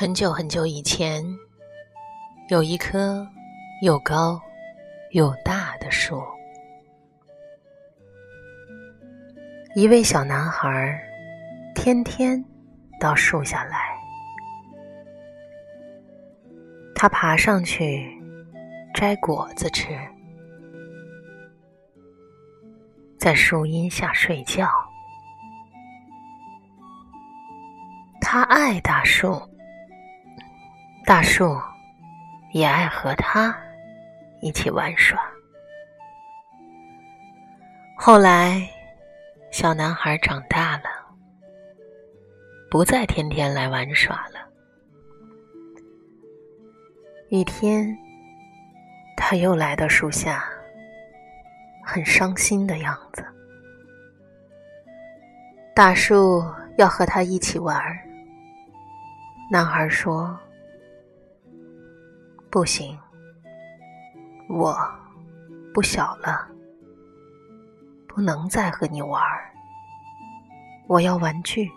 很久很久以前，有一棵又高又大的树。一位小男孩天天到树下来，他爬上去摘果子吃，在树荫下睡觉。他爱大树。大树也爱和他一起玩耍。后来，小男孩长大了，不再天天来玩耍了。一天，他又来到树下，很伤心的样子。大树要和他一起玩，男孩说。不行，我不小了，不能再和你玩儿。我要玩具，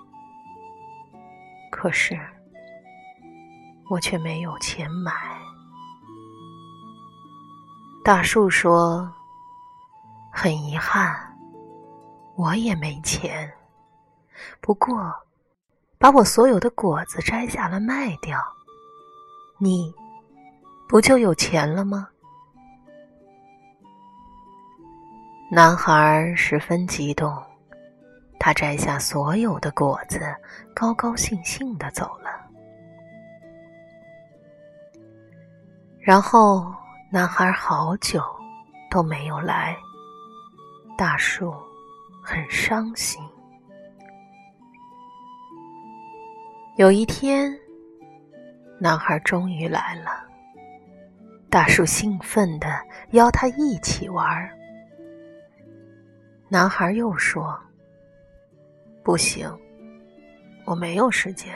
可是我却没有钱买。大树说：“很遗憾，我也没钱。不过，把我所有的果子摘下来卖掉，你。”不就有钱了吗？男孩十分激动，他摘下所有的果子，高高兴兴的走了。然后，男孩好久都没有来，大树很伤心。有一天，男孩终于来了。大树兴奋地邀他一起玩。男孩又说：“不行，我没有时间，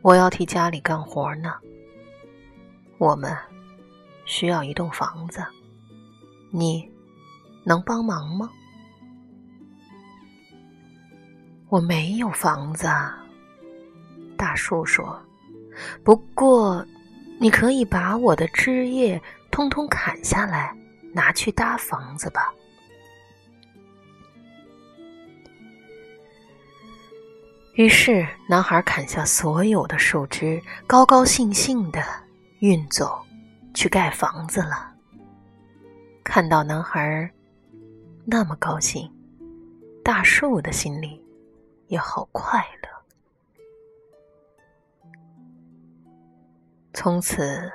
我要替家里干活呢。我们需要一栋房子，你能帮忙吗？”“我没有房子。”大树说，“不过……”你可以把我的枝叶通通砍下来，拿去搭房子吧。于是，男孩砍下所有的树枝，高高兴兴的运走，去盖房子了。看到男孩那么高兴，大树的心里也好快乐。从此，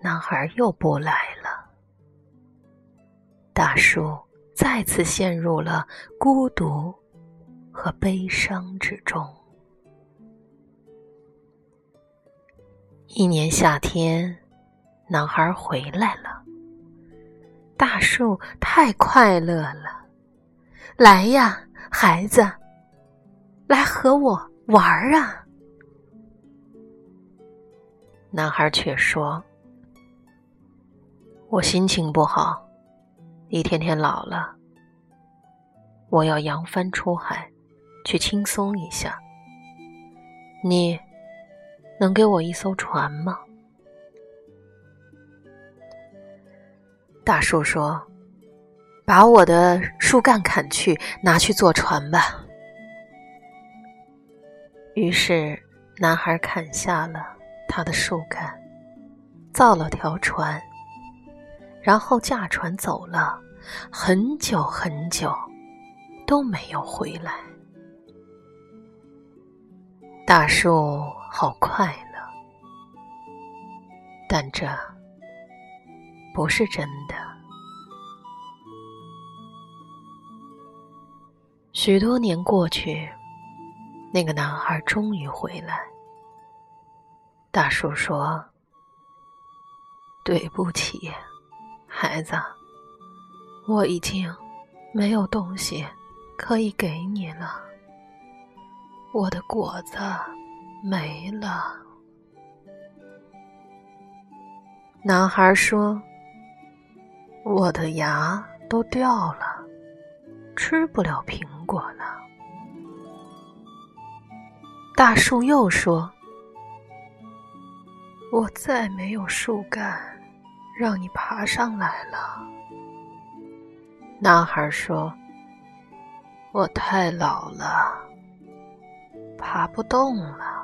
男孩又不来了。大树再次陷入了孤独和悲伤之中。一年夏天，男孩回来了。大树太快乐了，来呀，孩子，来和我玩儿啊！男孩却说：“我心情不好，一天天老了。我要扬帆出海，去轻松一下。你能给我一艘船吗？”大树说：“把我的树干砍去，拿去做船吧。”于是，男孩砍下了。他的树干造了条船，然后驾船走了很久很久，都没有回来。大树好快乐，但这不是真的。许多年过去，那个男孩终于回来。大树说：“对不起，孩子，我已经没有东西可以给你了。我的果子没了。男孩说：“我的牙都掉了，吃不了苹果了。”大树又说：“我再没有树干，让你爬上来了。”男孩说：“我太老了，爬不动了。”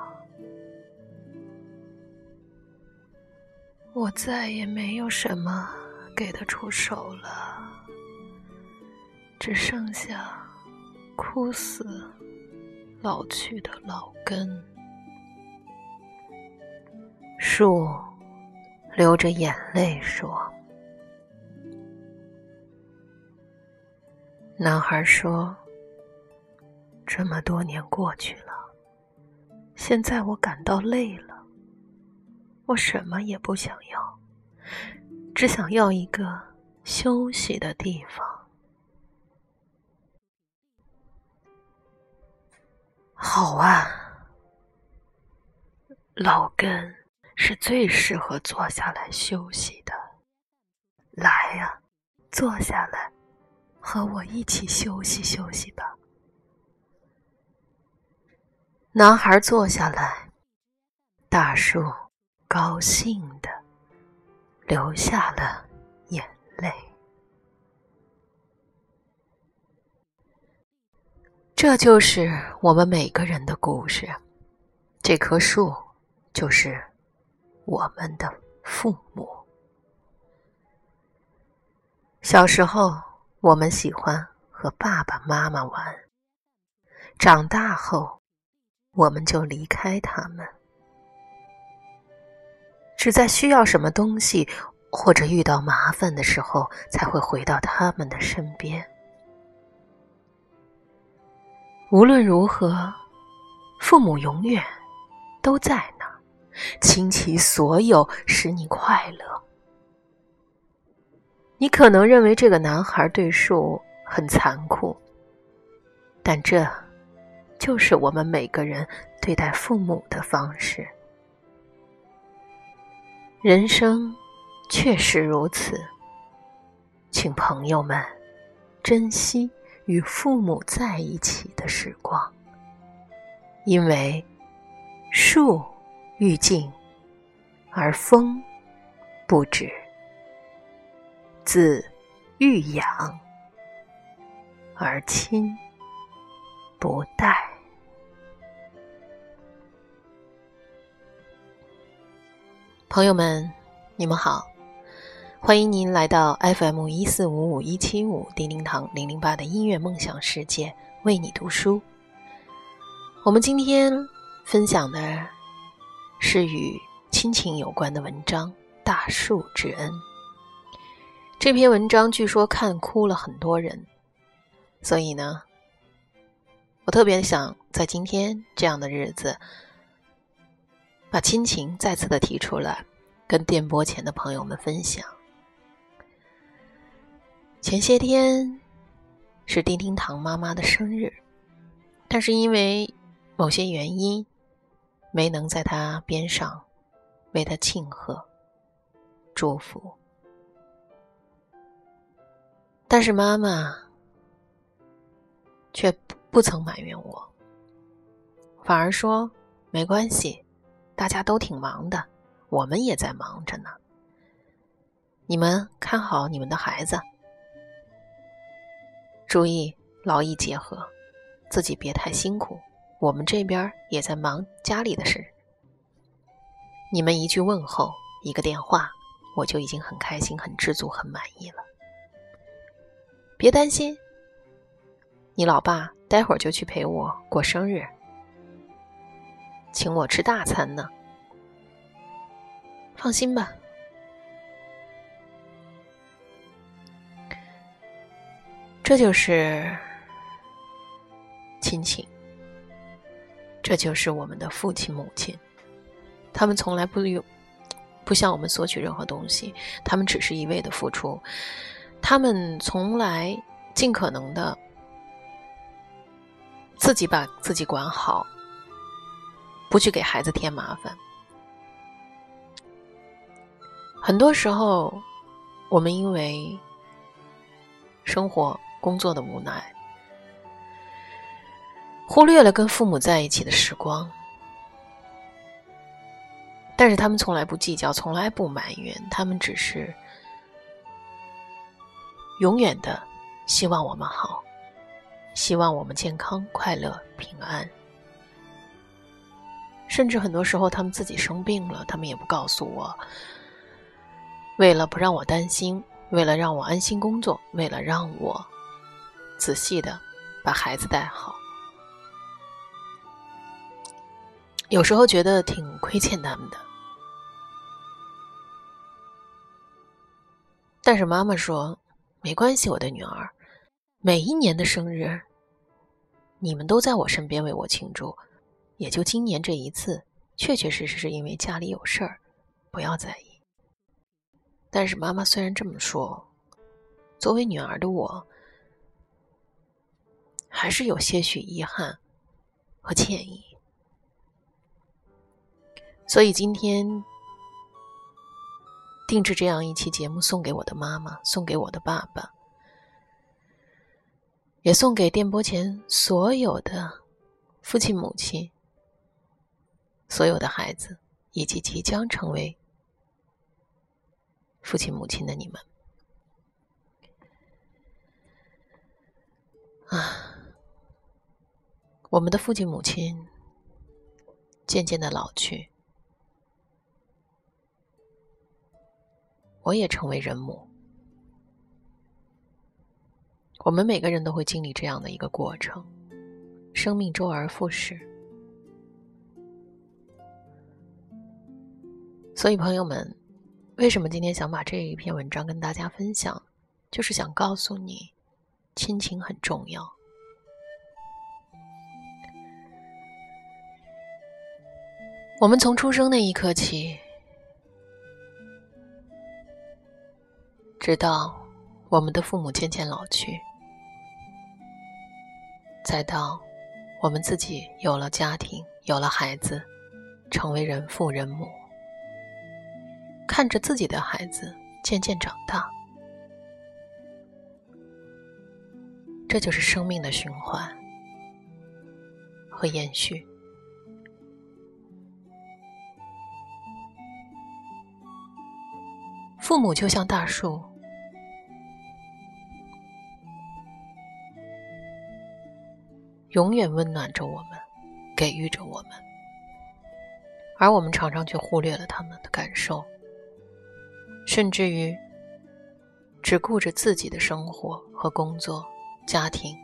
我再也没有什么给得出手了，只剩下枯死、老去的老根。树流着眼泪说：“男孩说，这么多年过去了，现在我感到累了。”我什么也不想要，只想要一个休息的地方。好啊，老根是最适合坐下来休息的。来呀，坐下来，和我一起休息休息吧。男孩坐下来，大树。高兴的流下了眼泪。这就是我们每个人的故事。这棵树就是我们的父母。小时候，我们喜欢和爸爸妈妈玩；长大后，我们就离开他们。只在需要什么东西或者遇到麻烦的时候，才会回到他们的身边。无论如何，父母永远都在，倾其所有使你快乐。你可能认为这个男孩对树很残酷，但这就是我们每个人对待父母的方式。人生确实如此，请朋友们珍惜与父母在一起的时光，因为树欲静而风不止，子欲养而亲不待。朋友们，你们好，欢迎您来到 FM 一四五五一七五叮叮堂零零八的音乐梦想世界，为你读书。我们今天分享的是与亲情有关的文章《大树之恩》。这篇文章据说看哭了很多人，所以呢，我特别想在今天这样的日子。把亲情再次的提出来，跟电波前的朋友们分享。前些天是丁丁糖妈妈的生日，但是因为某些原因，没能在他边上为他庆贺、祝福。但是妈妈却不曾埋怨我，反而说没关系。大家都挺忙的，我们也在忙着呢。你们看好你们的孩子，注意劳逸结合，自己别太辛苦。我们这边也在忙家里的事。你们一句问候，一个电话，我就已经很开心、很知足、很满意了。别担心，你老爸待会儿就去陪我过生日。请我吃大餐呢，放心吧。这就是亲情，这就是我们的父亲母亲，他们从来不用不向我们索取任何东西，他们只是一味的付出，他们从来尽可能的自己把自己管好，不去给孩子添麻烦。很多时候，我们因为生活、工作的无奈，忽略了跟父母在一起的时光。但是他们从来不计较，从来不埋怨，他们只是永远的希望我们好，希望我们健康、快乐、平安。甚至很多时候，他们自己生病了，他们也不告诉我。为了不让我担心，为了让我安心工作，为了让我仔细的把孩子带好，有时候觉得挺亏欠他们的。但是妈妈说：“没关系，我的女儿，每一年的生日，你们都在我身边为我庆祝，也就今年这一次，确确实实是因为家里有事儿，不要在意。”但是妈妈虽然这么说，作为女儿的我，还是有些许遗憾和歉意。所以今天定制这样一期节目，送给我的妈妈，送给我的爸爸，也送给电波前所有的父亲、母亲、所有的孩子，以及即将成为。父亲、母亲的你们，啊，我们的父亲、母亲渐渐的老去，我也成为人母。我们每个人都会经历这样的一个过程，生命周而复始。所以，朋友们。为什么今天想把这一篇文章跟大家分享？就是想告诉你，亲情很重要。我们从出生那一刻起，直到我们的父母渐渐老去，再到我们自己有了家庭、有了孩子，成为人父人母。看着自己的孩子渐渐长大，这就是生命的循环和延续。父母就像大树，永远温暖着我们，给予着我们，而我们常常却忽略了他们的感受。甚至于，只顾着自己的生活和工作、家庭，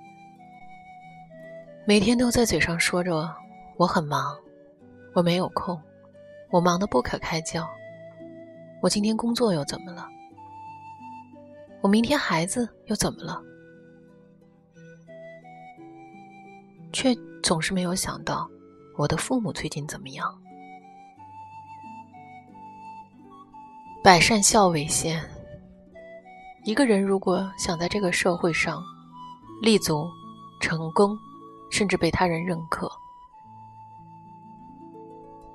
每天都在嘴上说着“我很忙，我没有空，我忙得不可开交，我今天工作又怎么了？我明天孩子又怎么了？”却总是没有想到我的父母最近怎么样。百善孝为先。一个人如果想在这个社会上立足、成功，甚至被他人认可，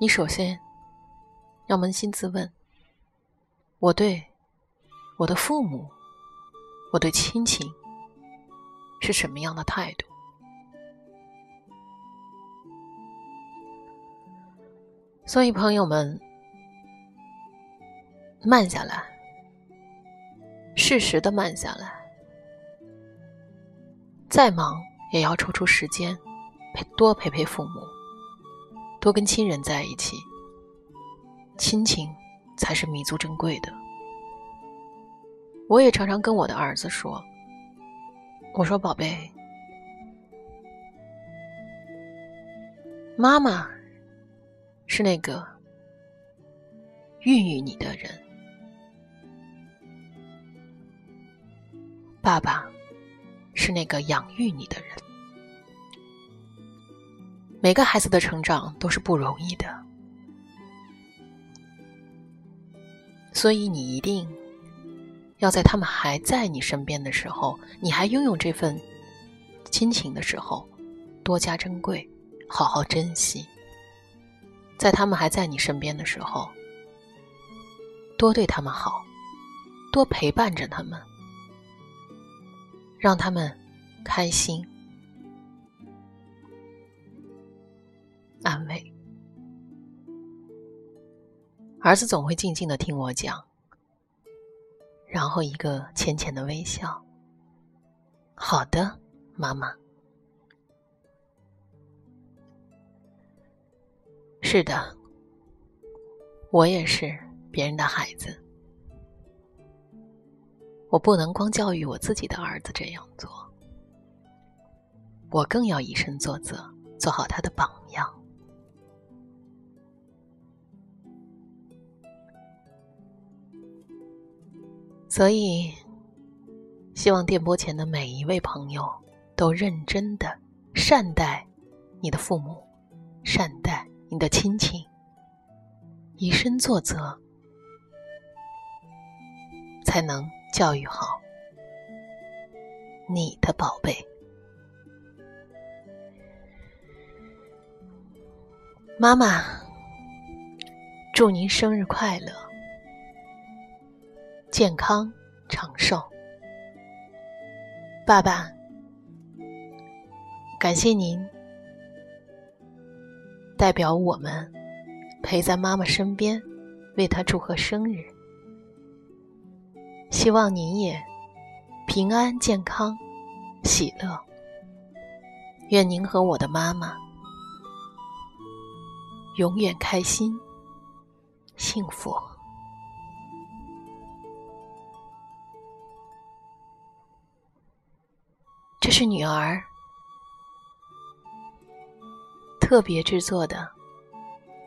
你首先要扪心自问：我对我的父母、我对亲情是什么样的态度？所以，朋友们。慢下来，适时的慢下来。再忙也要抽出时间，陪多陪陪父母，多跟亲人在一起。亲情才是弥足珍贵的。我也常常跟我的儿子说：“我说宝贝，妈妈是那个孕育你的人。”爸爸是那个养育你的人。每个孩子的成长都是不容易的，所以你一定要在他们还在你身边的时候，你还拥有这份亲情的时候，多加珍贵，好好珍惜。在他们还在你身边的时候，多对他们好，多陪伴着他们，让他们开心、安慰。儿子总会静静的听我讲，然后一个浅浅的微笑。好的，妈妈。是的，我也是别人的孩子，我不能光教育我自己的儿子这样做，我更要以身作则，做好他的榜样。所以，希望电波前的每一位朋友都认真的善待你的父母，善待你的亲情，以身作则，才能教育好你的宝贝。妈妈，祝您生日快乐！健康长寿，爸爸，感谢您代表我们陪在妈妈身边，为她祝贺生日。希望您也平安健康、喜乐。愿您和我的妈妈永远开心、幸福。这是女儿特别制作的，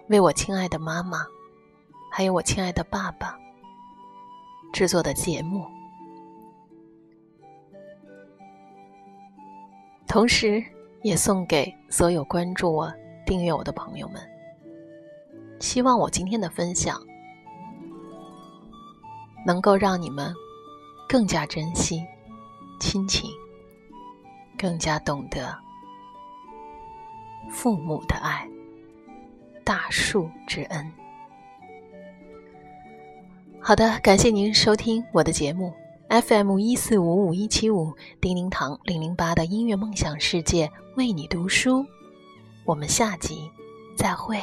为我亲爱的妈妈，还有我亲爱的爸爸制作的节目，同时也送给所有关注我、订阅我的朋友们。希望我今天的分享能够让你们更加珍惜亲情。更加懂得父母的爱，大树之恩。好的，感谢您收听我的节目 FM 一四五五一七五叮叮堂零零八的音乐梦想世界，为你读书。我们下集再会。